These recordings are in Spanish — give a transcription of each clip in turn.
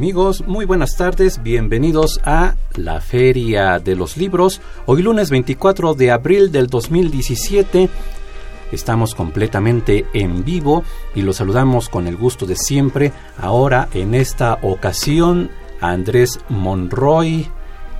Amigos, muy buenas tardes, bienvenidos a la Feria de los Libros. Hoy lunes 24 de abril del 2017 estamos completamente en vivo y los saludamos con el gusto de siempre. Ahora en esta ocasión a Andrés Monroy,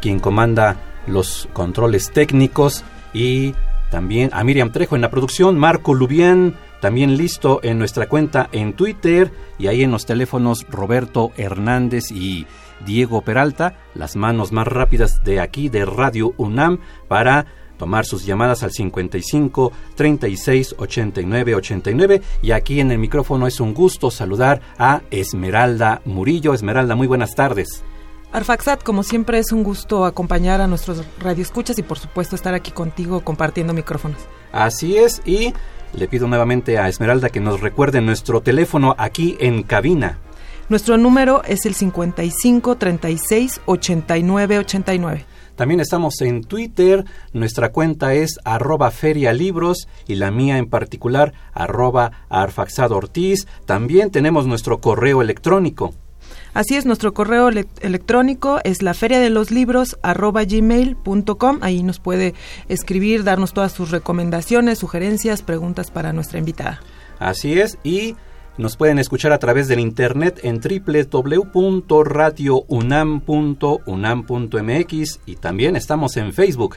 quien comanda los controles técnicos y también a Miriam Trejo en la producción, Marco Lubián también listo en nuestra cuenta en Twitter y ahí en los teléfonos Roberto Hernández y Diego Peralta, las manos más rápidas de aquí de Radio UNAM para tomar sus llamadas al 55 36 89 89 y aquí en el micrófono es un gusto saludar a Esmeralda Murillo. Esmeralda, muy buenas tardes. Arfaxat, como siempre es un gusto acompañar a nuestros radioescuchas y por supuesto estar aquí contigo compartiendo micrófonos. Así es y le pido nuevamente a Esmeralda que nos recuerde nuestro teléfono aquí en cabina. Nuestro número es el 55 36 89 89. También estamos en Twitter, nuestra cuenta es arroba ferialibros y la mía en particular arroba arfaxadortiz. También tenemos nuestro correo electrónico Así es, nuestro correo electrónico es la feria de los libros gmail.com. Ahí nos puede escribir, darnos todas sus recomendaciones, sugerencias, preguntas para nuestra invitada. Así es, y nos pueden escuchar a través del internet en www.radiounam.unam.mx y también estamos en Facebook.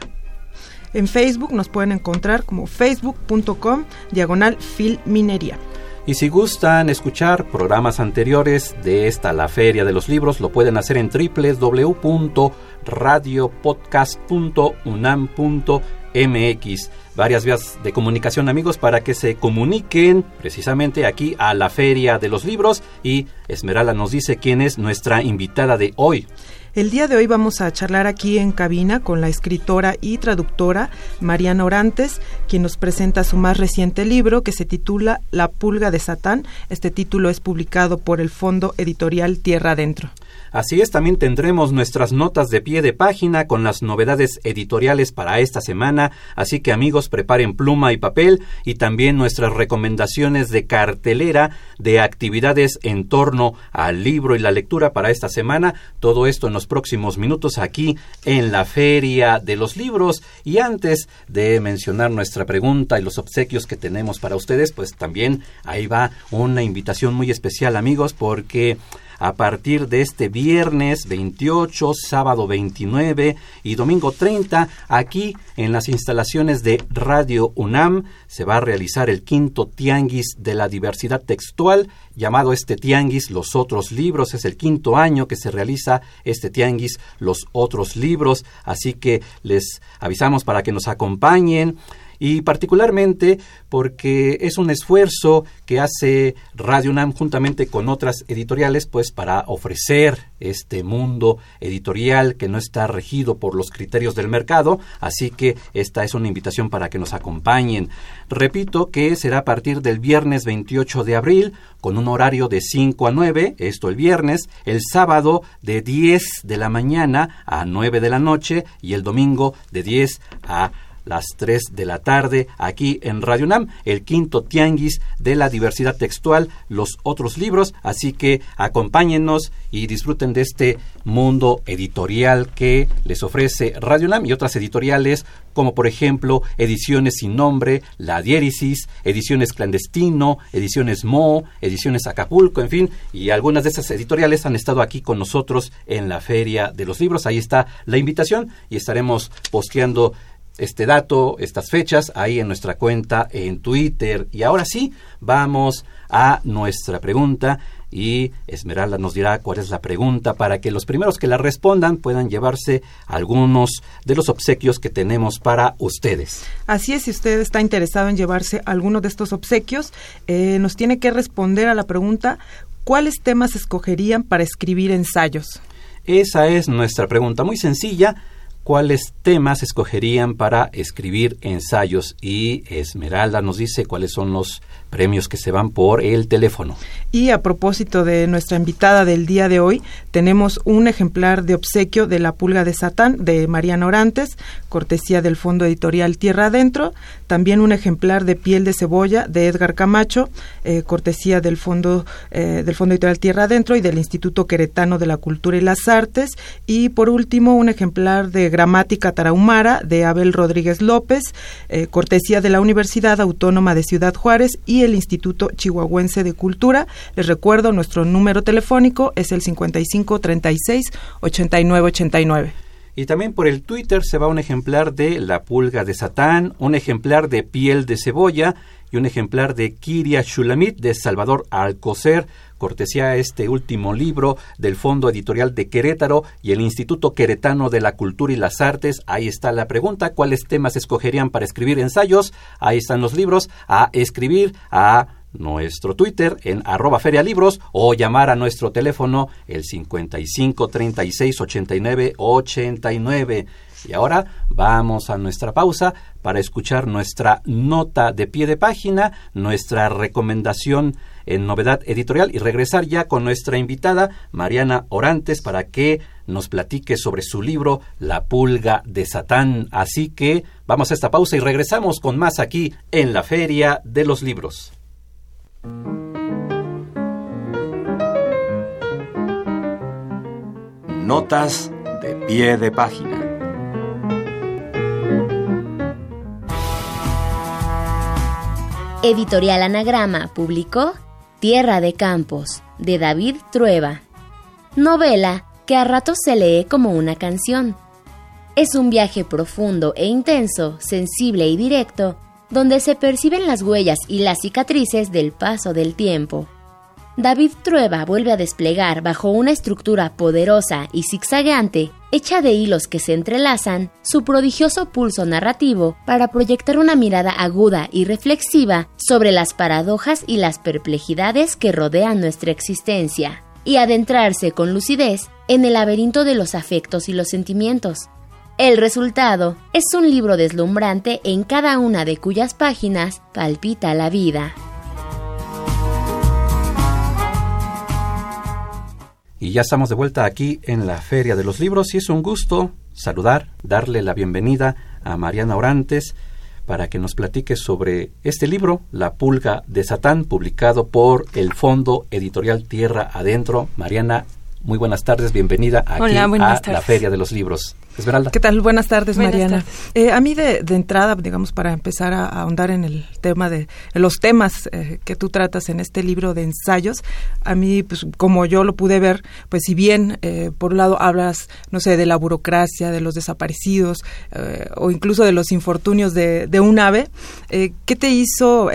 En Facebook nos pueden encontrar como facebook.com diagonal filminería. Y si gustan escuchar programas anteriores de esta La Feria de los Libros, lo pueden hacer en www.radiopodcast.unam.mx. Varias vías de comunicación, amigos, para que se comuniquen precisamente aquí a la Feria de los Libros. Y Esmeralda nos dice quién es nuestra invitada de hoy. El día de hoy vamos a charlar aquí en cabina con la escritora y traductora Mariana Orantes, quien nos presenta su más reciente libro que se titula La pulga de Satán. Este título es publicado por el Fondo Editorial Tierra Adentro. Así es, también tendremos nuestras notas de pie de página con las novedades editoriales para esta semana, así que amigos preparen pluma y papel y también nuestras recomendaciones de cartelera de actividades en torno al libro y la lectura para esta semana. Todo esto en los próximos minutos aquí en la Feria de los Libros. Y antes de mencionar nuestra pregunta y los obsequios que tenemos para ustedes, pues también ahí va una invitación muy especial amigos porque a partir de este viernes 28, sábado 29 y domingo 30, aquí en las instalaciones de Radio UNAM se va a realizar el quinto tianguis de la diversidad textual, llamado este tianguis Los otros libros. Es el quinto año que se realiza este tianguis Los otros libros, así que les avisamos para que nos acompañen y particularmente porque es un esfuerzo que hace Radio UNAM juntamente con otras editoriales pues para ofrecer este mundo editorial que no está regido por los criterios del mercado, así que esta es una invitación para que nos acompañen. Repito que será a partir del viernes 28 de abril con un horario de 5 a 9, esto el viernes, el sábado de 10 de la mañana a 9 de la noche y el domingo de 10 a las 3 de la tarde aquí en Radio UNAM, el quinto tianguis de la diversidad textual, los otros libros, así que acompáñennos y disfruten de este mundo editorial que les ofrece Radio UNAM y otras editoriales como por ejemplo Ediciones sin nombre, La Diéresis, Ediciones Clandestino, Ediciones Mo, Ediciones Acapulco, en fin, y algunas de esas editoriales han estado aquí con nosotros en la Feria de los Libros. Ahí está la invitación y estaremos posteando este dato, estas fechas, ahí en nuestra cuenta en Twitter. Y ahora sí, vamos a nuestra pregunta y Esmeralda nos dirá cuál es la pregunta para que los primeros que la respondan puedan llevarse algunos de los obsequios que tenemos para ustedes. Así es, si usted está interesado en llevarse alguno de estos obsequios, eh, nos tiene que responder a la pregunta ¿cuáles temas escogerían para escribir ensayos? Esa es nuestra pregunta muy sencilla. ¿Cuáles temas escogerían para escribir ensayos? Y Esmeralda nos dice cuáles son los premios que se van por el teléfono. Y a propósito de nuestra invitada del día de hoy, tenemos un ejemplar de obsequio de La Pulga de Satán de Mariana Orantes, cortesía del Fondo Editorial Tierra Adentro, también un ejemplar de Piel de Cebolla de Edgar Camacho, eh, cortesía del Fondo, eh, del Fondo Editorial Tierra Adentro y del Instituto Queretano de la Cultura y las Artes, y por último un ejemplar de Gramática Tarahumara de Abel Rodríguez López, eh, cortesía de la Universidad Autónoma de Ciudad Juárez y el Instituto Chihuahuense de Cultura. Les recuerdo, nuestro número telefónico es el 55 36 89 89. Y también por el Twitter se va un ejemplar de La Pulga de Satán, un ejemplar de Piel de Cebolla y un ejemplar de Kiria Shulamit de Salvador Alcocer, cortesía este último libro del Fondo Editorial de Querétaro y el Instituto Queretano de la Cultura y las Artes. Ahí está la pregunta, ¿cuáles temas escogerían para escribir ensayos? Ahí están los libros a escribir a nuestro Twitter en arroba ferialibros o llamar a nuestro teléfono el 55 36 89 89. Y ahora vamos a nuestra pausa para escuchar nuestra nota de pie de página, nuestra recomendación en novedad editorial y regresar ya con nuestra invitada Mariana Orantes para que nos platique sobre su libro La pulga de Satán. Así que vamos a esta pausa y regresamos con más aquí en la Feria de los Libros. Notas de pie de página. Editorial Anagrama publicó Tierra de Campos, de David Trueba. Novela que a ratos se lee como una canción. Es un viaje profundo e intenso, sensible y directo, donde se perciben las huellas y las cicatrices del paso del tiempo. David Trueba vuelve a desplegar bajo una estructura poderosa y zigzagueante, hecha de hilos que se entrelazan, su prodigioso pulso narrativo para proyectar una mirada aguda y reflexiva sobre las paradojas y las perplejidades que rodean nuestra existencia, y adentrarse con lucidez en el laberinto de los afectos y los sentimientos, el resultado es un libro deslumbrante en cada una de cuyas páginas palpita la vida. Y ya estamos de vuelta aquí en la Feria de los Libros y es un gusto saludar, darle la bienvenida a Mariana Orantes para que nos platique sobre este libro, La Pulga de Satán, publicado por el Fondo Editorial Tierra Adentro. Mariana, muy buenas tardes, bienvenida aquí a la Feria de los Libros. Esmeralda. ¿Qué tal? Buenas tardes, Mariana. Eh, a mí de, entrada, digamos, para empezar a, ahondar en el tema de los temas eh, que tú tratas en este libro de ensayos, a mí, pues como yo lo pude ver, pues si bien eh, por un lado hablas, no sé, de la burocracia, de los desaparecidos o incluso de los infortunios de, de un ave, ¿qué te hizo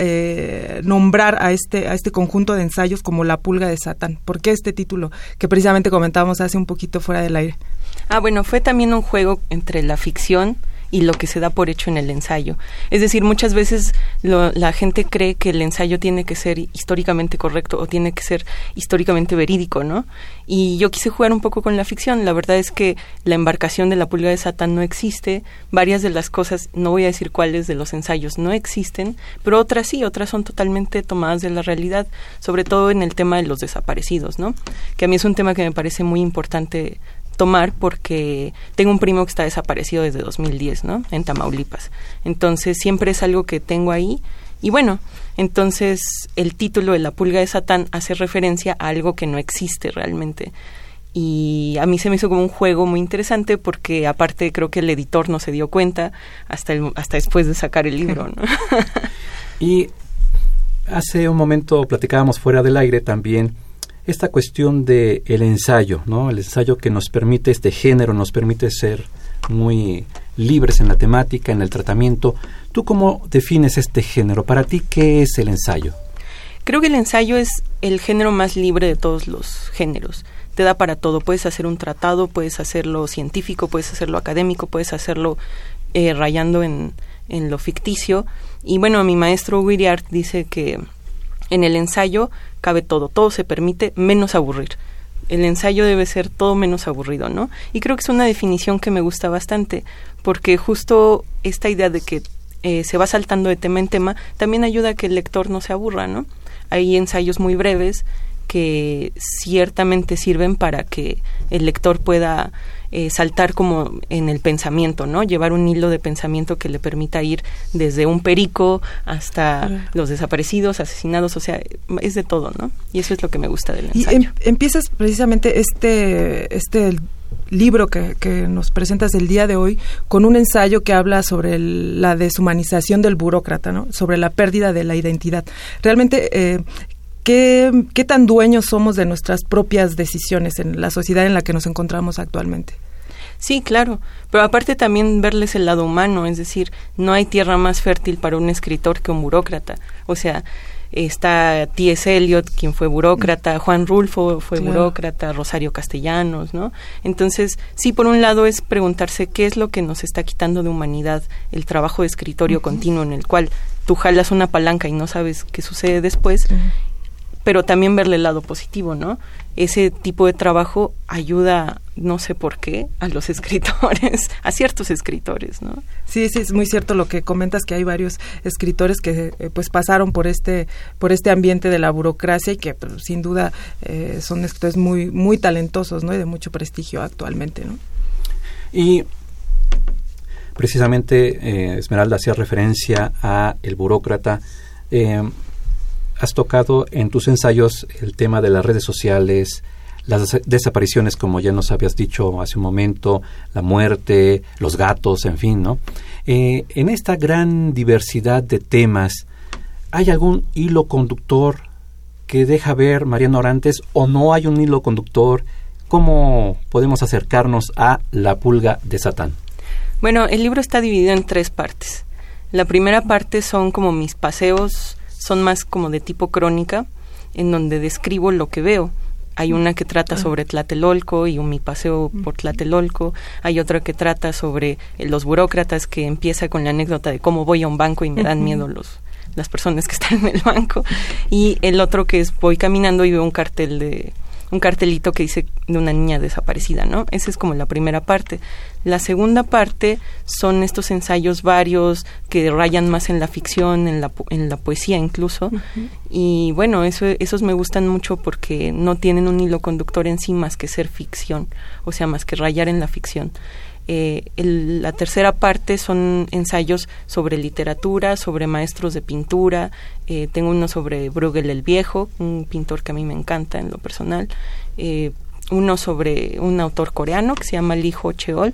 nombrar a este, a este conjunto de ensayos como La Pulga de Satán? ¿Por qué este título que precisamente comentábamos hace un poquito fuera del aire? Ah, bueno, fue también un juego entre la ficción y lo que se da por hecho en el ensayo. Es decir, muchas veces la gente cree que el ensayo tiene que ser históricamente correcto o tiene que ser históricamente verídico, ¿no? Y yo quise jugar un poco con la ficción. La verdad es que la embarcación de la pulga de Satán no existe. Varias de las cosas, no voy a decir cuáles de los ensayos no existen, pero otras sí, otras son totalmente tomadas de la realidad, sobre todo en el tema de los desaparecidos, ¿no? Que a mí es un tema que me parece muy importante tomar porque tengo un primo que está desaparecido desde 2010, ¿no? En Tamaulipas. Entonces siempre es algo que tengo ahí. Y bueno, entonces el título de La pulga de Satán hace referencia a algo que no existe realmente. Y a mí se me hizo como un juego muy interesante porque aparte creo que el editor no se dio cuenta hasta, hasta después de sacar el libro, ¿no? y hace un momento platicábamos fuera del aire también esta cuestión de el ensayo, ¿no? El ensayo que nos permite este género, nos permite ser muy libres en la temática, en el tratamiento. ¿Tú cómo defines este género? Para ti, ¿qué es el ensayo? Creo que el ensayo es el género más libre de todos los géneros. Te da para todo. Puedes hacer un tratado, puedes hacerlo científico, puedes hacerlo académico, puedes hacerlo eh, rayando en, en, lo ficticio. Y bueno, mi maestro Wiriart dice que en el ensayo cabe todo, todo se permite menos aburrir. el ensayo debe ser todo menos aburrido, ¿no? Y creo que es una definición que me gusta bastante, porque justo esta idea de que eh, se va saltando de tema en tema también ayuda a que el lector no se aburra, ¿no? Hay ensayos muy breves que ciertamente sirven para que el lector pueda eh, saltar como en el pensamiento, ¿no? Llevar un hilo de pensamiento que le permita ir desde un perico hasta los desaparecidos, asesinados, o sea, es de todo, ¿no? Y eso es lo que me gusta del ensayo. Y em, empiezas precisamente este, este libro que, que, nos presentas el día de hoy con un ensayo que habla sobre la deshumanización del burócrata, ¿no? sobre la pérdida de la identidad. Realmente, eh, ¿qué, ¿qué tan dueños somos de nuestras propias decisiones en la sociedad en la que nos encontramos actualmente? Sí, claro, pero aparte también verles el lado humano, es decir, no hay tierra más fértil para un escritor que un burócrata. O sea, está T.S. Eliot, quien fue burócrata, Juan Rulfo fue burócrata, Rosario Castellanos, ¿no? Entonces, sí, por un lado es preguntarse qué es lo que nos está quitando de humanidad el trabajo de escritorio continuo en el cual tú jalas una palanca y no sabes qué sucede después, pero también verle el lado positivo, ¿no? Ese tipo de trabajo ayuda, no sé por qué, a los escritores, a ciertos escritores, ¿no? Sí, sí, es muy cierto lo que comentas que hay varios escritores que eh, pues pasaron por este por este ambiente de la burocracia y que pues, sin duda eh, son escritores muy muy talentosos, ¿no? Y de mucho prestigio actualmente, ¿no? Y precisamente eh, Esmeralda hacía referencia a el burócrata has tocado en tus ensayos el tema de las redes sociales, las desapariciones, como ya nos habías dicho hace un momento, la muerte, los gatos, en fin, ¿no? Eh, en esta gran diversidad de temas, ¿hay algún hilo conductor que deja ver Mariano Orantes o no hay un hilo conductor? ¿Cómo podemos acercarnos a La pulga de Satán? Bueno, el libro está dividido en tres partes. La primera parte son como mis paseos son más como de tipo crónica, en donde describo lo que veo. Hay una que trata ah. sobre Tlatelolco y un mi paseo por Tlatelolco. Hay otra que trata sobre eh, los burócratas que empieza con la anécdota de cómo voy a un banco y me dan miedo los las personas que están en el banco. Y el otro que es voy caminando y veo un cartel de un cartelito que dice de una niña desaparecida, ¿no? Esa es como la primera parte. La segunda parte son estos ensayos varios que rayan más en la ficción, en la, en la poesía incluso. Y bueno, eso, esos me gustan mucho porque no tienen un hilo conductor en sí más que ser ficción, o sea, más que rayar en la ficción. Eh, la tercera parte son ensayos sobre literatura, sobre maestros de pintura. Eh, tengo uno sobre Bruegel el Viejo, un pintor que a mí me encanta en lo personal. Eh, uno sobre un autor coreano que se llama Lee Ho Cheol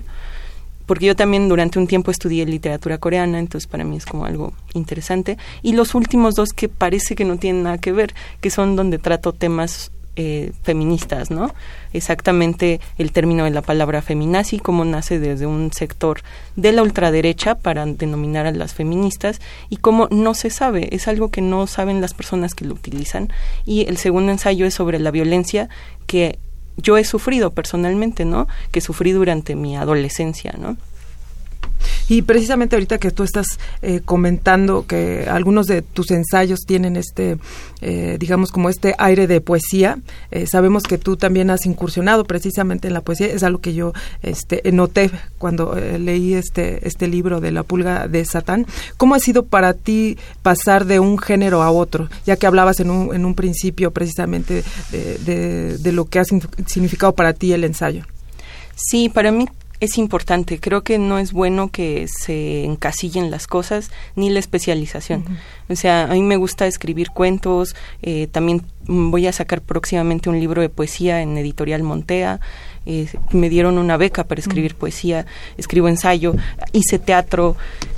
porque yo también durante un tiempo estudié literatura coreana, entonces para mí es como algo interesante. Y los últimos dos que parece que no tienen nada que ver, que son donde trato temas eh, feministas, ¿no? Exactamente el término de la palabra feminazi, cómo nace desde un sector de la ultraderecha para denominar a las feministas y cómo no se sabe, es algo que no saben las personas que lo utilizan. Y el segundo ensayo es sobre la violencia que yo he sufrido personalmente, ¿no? Que sufrí durante mi adolescencia, ¿no? Y precisamente ahorita que tú estás eh, comentando que algunos de tus ensayos tienen este, eh, digamos, como este aire de poesía, eh, sabemos que tú también has incursionado precisamente en la poesía, es algo que yo este, noté cuando leí este, este libro de La pulga de Satán. ¿Cómo ha sido para ti pasar de un género a otro? Ya que hablabas en un, en un principio precisamente de, de lo que ha significado para ti el ensayo. Sí, para mí es importante. Creo que no es bueno que se encasillen las cosas ni la especialización. O sea, a mí me gusta escribir cuentos. Eh, también voy a sacar próximamente un libro de poesía en Editorial Montea. Eh, me dieron una beca para escribir mm. poesía, escribo ensayo, hice teatro,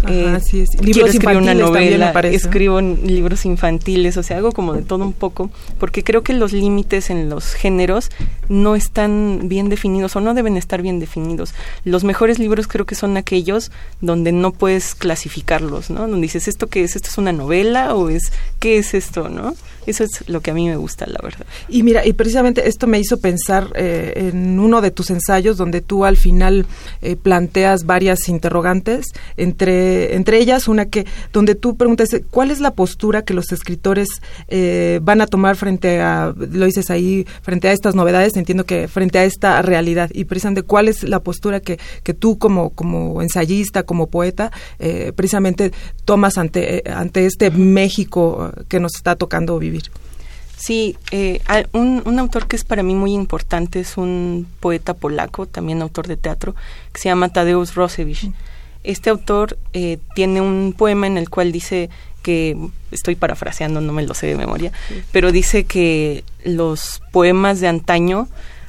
eh, quiero escribir una novela, escribo libros infantiles, o sea, hago como de todo un poco, porque creo que los límites en los géneros no están bien definidos o no deben estar bien definidos. los mejores libros creo que son aquellos donde no puedes clasificarlos, ¿no? Donde dices, ¿esto qué es? ¿Esto es una novela o es qué es esto, no? Eso es lo que a mí me gusta, la verdad. Y mira, y precisamente esto me hizo pensar eh, en uno de tus ensayos donde tú al final eh, planteas varias interrogantes, entre, entre ellas una que, donde tú preguntas, ¿cuál es la postura que los escritores eh, van a tomar frente a, lo dices ahí, frente a estas novedades, entiendo que frente a esta realidad, y precisamente cuál es la postura que, que tú como, como ensayista, como poeta, precisamente tomas ante, ante este México que nos está tocando vivir? Sí, eh, un, un, autor que es para mí muy importante es un poeta polaco, también autor de teatro, que se llama Tadeusz Rosewicz. Este autor eh, tiene un poema en el cual dice que, estoy parafraseando, no me lo sé de memoria, pero dice que los poemas de antaño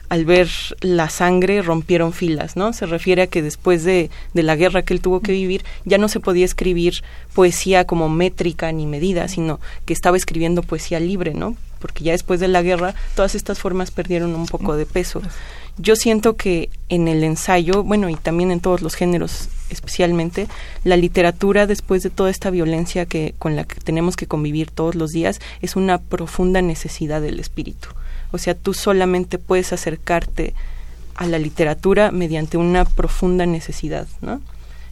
al ver la sangre rompieron filas, ¿no? Se refiere a que después de, de, la guerra que él tuvo que vivir ya no se podía escribir poesía como métrica ni medida, sino que estaba escribiendo poesía libre, ¿no? Porque ya después de la guerra todas estas formas perdieron un poco de peso. Yo siento que en el ensayo, bueno, y también en todos los géneros especialmente, la literatura después de toda esta violencia que con la que tenemos que convivir todos los días es una profunda necesidad del espíritu o sea, tú solamente puedes acercarte a la literatura mediante una profunda necesidad, ¿no?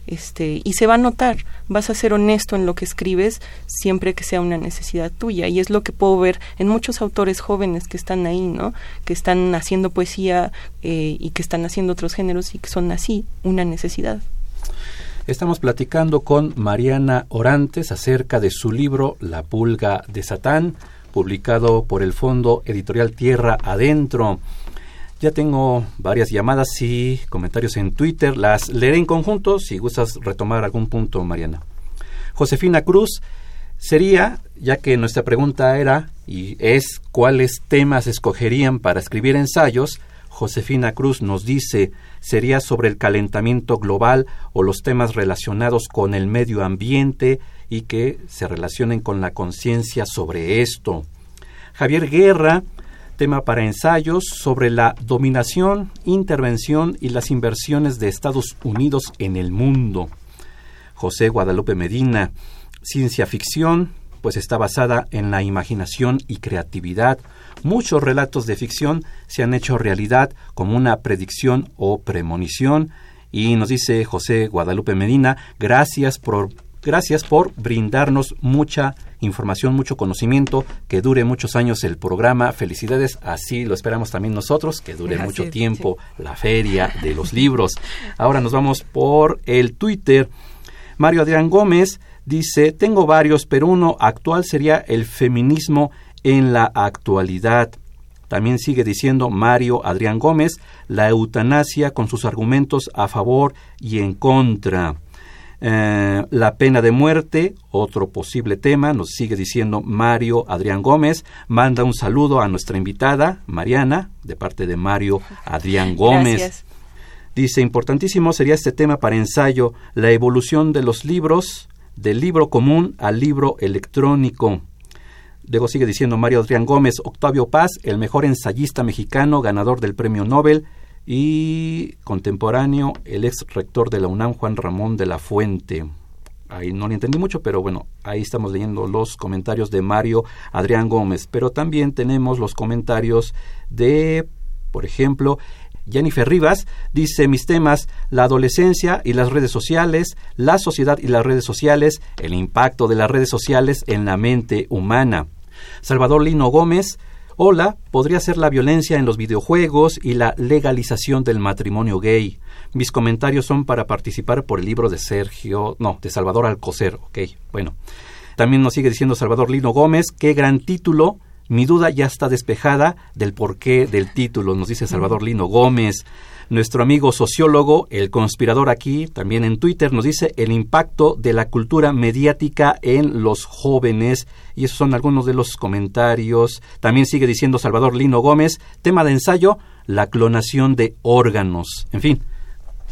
Este, y se va a notar, vas a ser honesto en lo que escribes siempre que sea una necesidad tuya. Y es lo que puedo ver en muchos autores jóvenes que están ahí, ¿no? Que están haciendo poesía eh, y que están haciendo otros géneros y que son así, una necesidad. Estamos platicando con Mariana Orantes acerca de su libro La pulga de Satán, publicado por el Fondo Editorial Tierra Adentro. Ya tengo varias llamadas y comentarios en Twitter. Las leeré en conjunto si gustas retomar algún punto, Mariana. Josefina Cruz sería, ya que nuestra pregunta era y es cuáles temas escogerían para escribir ensayos, Josefina Cruz nos dice sería sobre el calentamiento global o los temas relacionados con el medio ambiente, y que se relacionen con la conciencia sobre esto. Javier Guerra, tema para ensayos sobre la dominación, intervención y las inversiones de Estados Unidos en el mundo. José Guadalupe Medina, ciencia ficción, pues está basada en la imaginación y creatividad. Muchos relatos de ficción se han hecho realidad como una predicción o premonición. Y nos dice José Guadalupe Medina, gracias por Gracias por brindarnos mucha información, mucho conocimiento, que dure muchos años el programa. Felicidades, así lo esperamos también nosotros, que dure mucho tiempo la feria de los libros. Ahora nos vamos por el Twitter. Mario Adrián Gómez dice, tengo varios, pero uno actual sería el feminismo en la actualidad. También sigue diciendo Mario Adrián Gómez, la eutanasia con sus argumentos a favor y en contra. Eh, la pena de muerte, otro posible tema, nos sigue diciendo Mario Adrián Gómez. Manda un saludo a nuestra invitada, Mariana, de parte de Mario Adrián Gómez. Dice, importantísimo sería este tema para ensayo, la evolución de los libros, del libro común al libro electrónico. Luego sigue diciendo Mario Adrián Gómez, Octavio Paz, el mejor ensayista mexicano, ganador del premio Nobel, y contemporáneo el ex rector de la UNAM, Juan Ramón de la Fuente. Ahí no le entendí mucho, pero bueno, ahí estamos leyendo los comentarios de Mario Adrián Gómez. Pero también tenemos los comentarios de, por ejemplo, Jennifer Rivas dice mis temas, la adolescencia y las redes sociales, la sociedad y las redes sociales, el impacto de las redes sociales en la mente humana. Salvador Lino Gómez, Hola podría ser la violencia en los videojuegos y la legalización del matrimonio gay. Mis comentarios son para participar por el libro de Sergio, no, de Salvador Alcocer, ok, bueno. También nos sigue diciendo Salvador Lino Gómez, qué gran título, mi duda ya está despejada del porqué del título, nos dice Salvador Lino Gómez. Nuestro amigo sociólogo, el conspirador aquí, también en Twitter, nos dice el impacto de la cultura mediática en los jóvenes. Y esos son algunos de los comentarios. También sigue diciendo Salvador Lino Gómez, tema de ensayo, la clonación de órganos. En fin,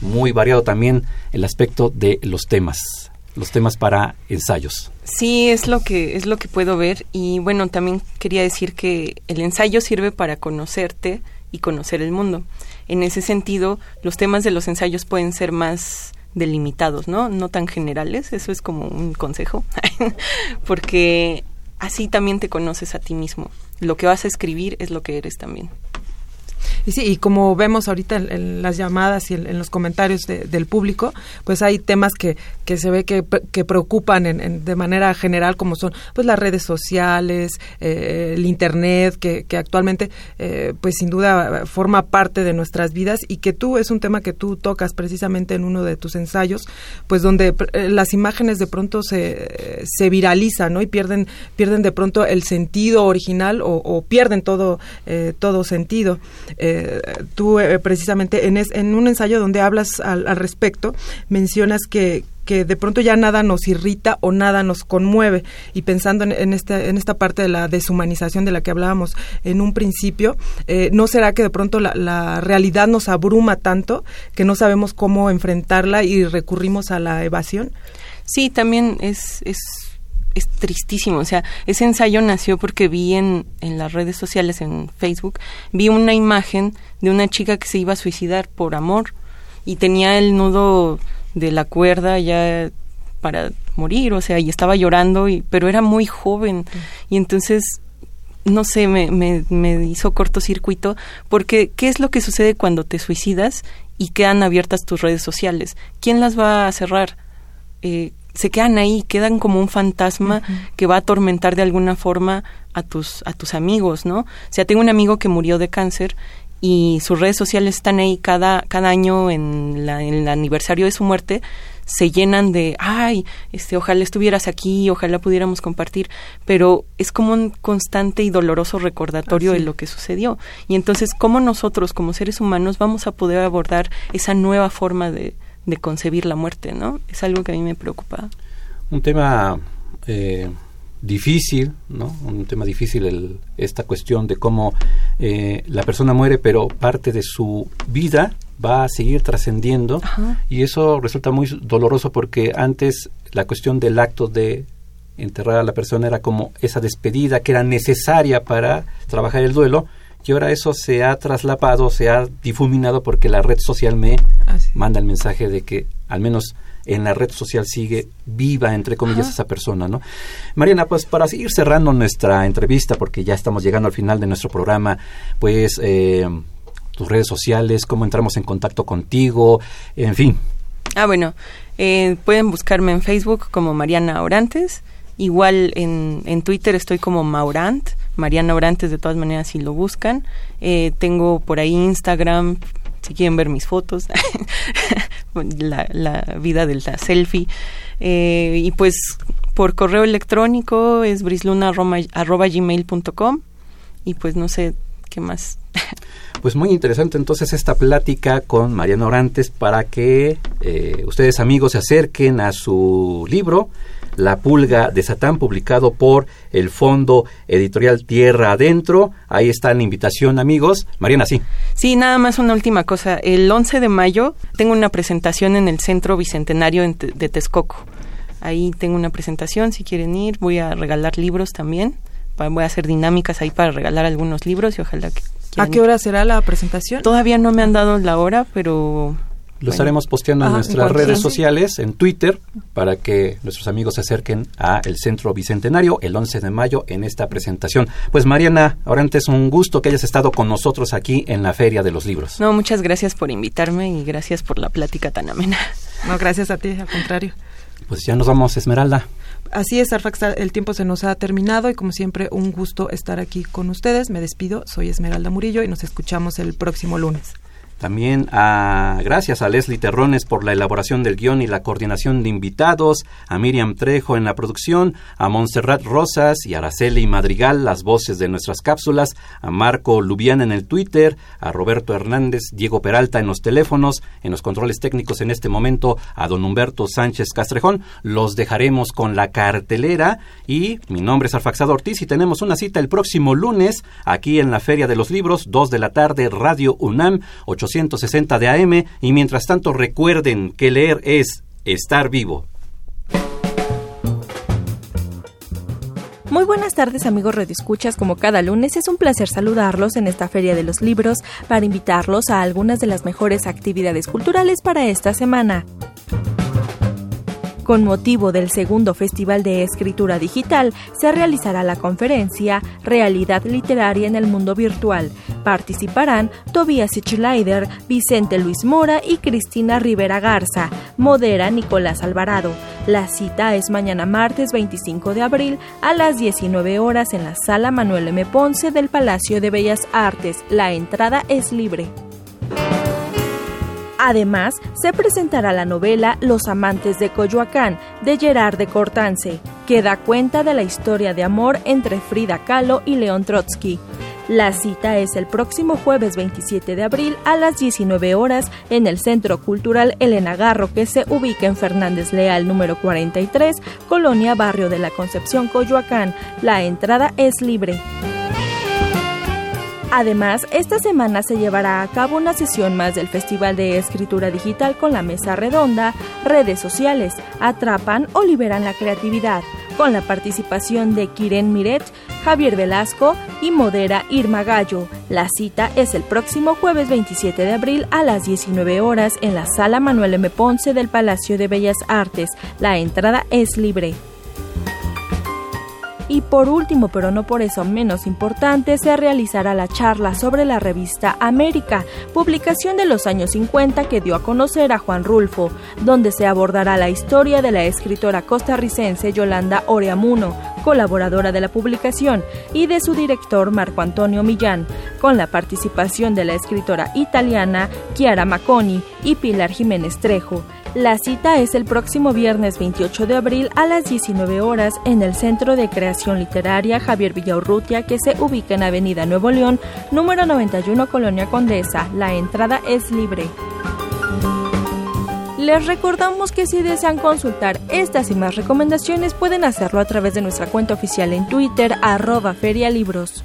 muy variado también el aspecto de los temas los temas para ensayos. Sí, es lo que es lo que puedo ver y bueno, también quería decir que el ensayo sirve para conocerte y conocer el mundo. En ese sentido, los temas de los ensayos pueden ser más delimitados, ¿no? No tan generales, eso es como un consejo, porque así también te conoces a ti mismo. Lo que vas a escribir es lo que eres también. Y sí, y como vemos ahorita en, las llamadas y en, los comentarios del público, pues hay temas que, que se ve que, que preocupan en, de manera general, como son pues las redes sociales, eh, el Internet, que, que actualmente eh, pues sin duda forma parte de nuestras vidas y que tú es un tema que tú tocas precisamente en uno de tus ensayos, pues donde eh, las imágenes de pronto se, se viralizan, ¿no? Y pierden, pierden de pronto el sentido original o, o pierden todo, todo sentido. Eh, tú eh, precisamente en, en un ensayo donde hablas al, respecto, mencionas que, que de pronto ya nada nos irrita o nada nos conmueve. Y pensando en, en, este, en esta parte de la deshumanización de la que hablábamos en un principio, eh, ¿no será que de pronto la, la, realidad nos abruma tanto que no sabemos cómo enfrentarla y recurrimos a la evasión? Sí, también es, es es tristísimo. O sea, ese ensayo nació porque vi en, en las redes sociales, en Facebook, vi una imagen de una chica que se iba a suicidar por amor y tenía el nudo de la cuerda ya para morir, o sea, y estaba llorando, y, pero era muy joven. Y entonces, no sé, me, me, me hizo cortocircuito, porque ¿qué es lo que sucede cuando te suicidas y quedan abiertas tus redes sociales? ¿Quién las va a cerrar? Eh, se quedan ahí, quedan como un fantasma que va a atormentar de alguna forma a tus, a tus amigos, ¿no? O sea, tengo un amigo que murió de cáncer y sus redes sociales están ahí cada, cada año en, la, en el aniversario de su muerte, se llenan de, ay, este, ojalá estuvieras aquí, ojalá pudiéramos compartir, pero es como un constante y doloroso recordatorio de lo que sucedió. Y entonces, ¿cómo nosotros como seres humanos vamos a poder abordar esa nueva forma de, de concebir la muerte, ¿no? Es algo que a mí me preocupa. Un tema eh, difícil, ¿no? Un tema difícil el, esta cuestión de cómo eh, la persona muere, pero parte de su vida va a seguir trascendiendo y eso resulta muy doloroso porque antes la cuestión del acto de enterrar a la persona era como esa despedida que era necesaria para trabajar el duelo y ahora eso se ha traslapado, se ha difuminado porque la red social me manda el mensaje de que al menos en la red social sigue viva, entre comillas, esa persona, ¿no? Mariana, pues para seguir cerrando nuestra entrevista, porque ya estamos llegando al final de nuestro programa, pues eh, tus redes sociales, cómo entramos en contacto contigo, en fin. Ah, bueno, eh, pueden buscarme en Facebook como Mariana Orantes, igual en, en Twitter estoy como Maurant, Mariana Orantes de todas maneras si lo buscan. Eh, tengo por ahí Instagram, si quieren ver mis fotos, la, la, vida de la selfie. Eh, y pues por correo electrónico es brisluna.gmail.com y pues no sé qué más. Pues muy interesante entonces esta plática con Mariana Orantes para que eh, ustedes amigos se acerquen a su libro la Pulga de Satán, publicado por el Fondo Editorial Tierra Adentro. Ahí está la invitación, amigos. Mariana, sí. Sí, nada más una última cosa. El 11 de mayo tengo una presentación en el Centro Bicentenario de Texcoco. Ahí tengo una presentación, si quieren ir. Voy a regalar libros también. Voy a hacer dinámicas ahí para regalar algunos libros y ojalá que... ¿A qué hora será la presentación? Todavía no me han dado la hora, pero lo estaremos posteando en nuestras redes sociales, en Twitter, para que nuestros amigos se acerquen a el Centro Bicentenario el 11 de mayo en esta presentación. Pues Mariana, ahora antes un gusto que hayas estado con nosotros aquí en la Feria de los Libros. No, muchas gracias por invitarme y gracias por la plática tan amena. No, gracias a ti, al contrario. Pues ya nos vamos, Esmeralda. Así es, Arfax, el tiempo se nos ha terminado y como siempre un gusto estar aquí con ustedes. Me despido, soy Esmeralda Murillo y nos escuchamos el próximo lunes. También a, gracias a Leslie Terrones por la elaboración del guion y la coordinación de invitados, a Miriam Trejo en la producción, a Montserrat Rosas y Araceli Madrigal las voces de nuestras cápsulas, a Marco Lubián en el Twitter, a Roberto Hernández, Diego Peralta en los teléfonos, en los controles técnicos en este momento, a don Humberto Sánchez Castrejón. Los dejaremos con la cartelera y mi nombre es Arfaxado Ortiz y tenemos una cita el próximo lunes aquí en la Feria de los Libros, 2 de la tarde, Radio UNAM, 8 860 de AM y mientras tanto recuerden que leer es estar vivo. Muy buenas tardes amigos redescuchas, como cada lunes es un placer saludarlos en esta Feria de los Libros para invitarlos a algunas de las mejores actividades culturales para esta semana. Con motivo del segundo Festival de Escritura Digital, se realizará la conferencia Realidad Literaria en el Mundo Virtual. Participarán Tobias Schleider, Vicente Luis Mora y Cristina Rivera Garza. Modera Nicolás Alvarado. La cita es mañana martes 25 de abril a las 19 horas en la Sala Manuel M. Ponce del Palacio de Bellas Artes. La entrada es libre. Además, se presentará la novela Los amantes de Coyoacán de Gerard de Cortance, que da cuenta de la historia de amor entre Frida Kahlo y León Trotsky. La cita es el próximo jueves 27 de abril a las 19 horas en el Centro Cultural Elena Garro que se ubica en Fernández Leal número 43, Colonia Barrio de la Concepción Coyoacán. La entrada es libre. Además, esta semana se llevará a cabo una sesión más del Festival de Escritura Digital con la mesa redonda, redes sociales, atrapan o liberan la creatividad, con la participación de Kiren Miret, Javier Velasco y modera Irma Gallo. La cita es el próximo jueves 27 de abril a las 19 horas en la sala Manuel M. Ponce del Palacio de Bellas Artes. La entrada es libre. Y por último, pero no por eso menos importante, se realizará la charla sobre la revista América, publicación de los años 50 que dio a conocer a Juan Rulfo, donde se abordará la historia de la escritora costarricense Yolanda Oreamuno, colaboradora de la publicación, y de su director Marco Antonio Millán, con la participación de la escritora italiana Chiara Maconi y Pilar Jiménez Trejo. La cita es el próximo viernes 28 de abril a las 19 horas en el Centro de Creación Literaria Javier Villaurrutia que se ubica en Avenida Nuevo León, número 91 Colonia Condesa. La entrada es libre. Les recordamos que si desean consultar estas y más recomendaciones pueden hacerlo a través de nuestra cuenta oficial en Twitter arroba ferialibros.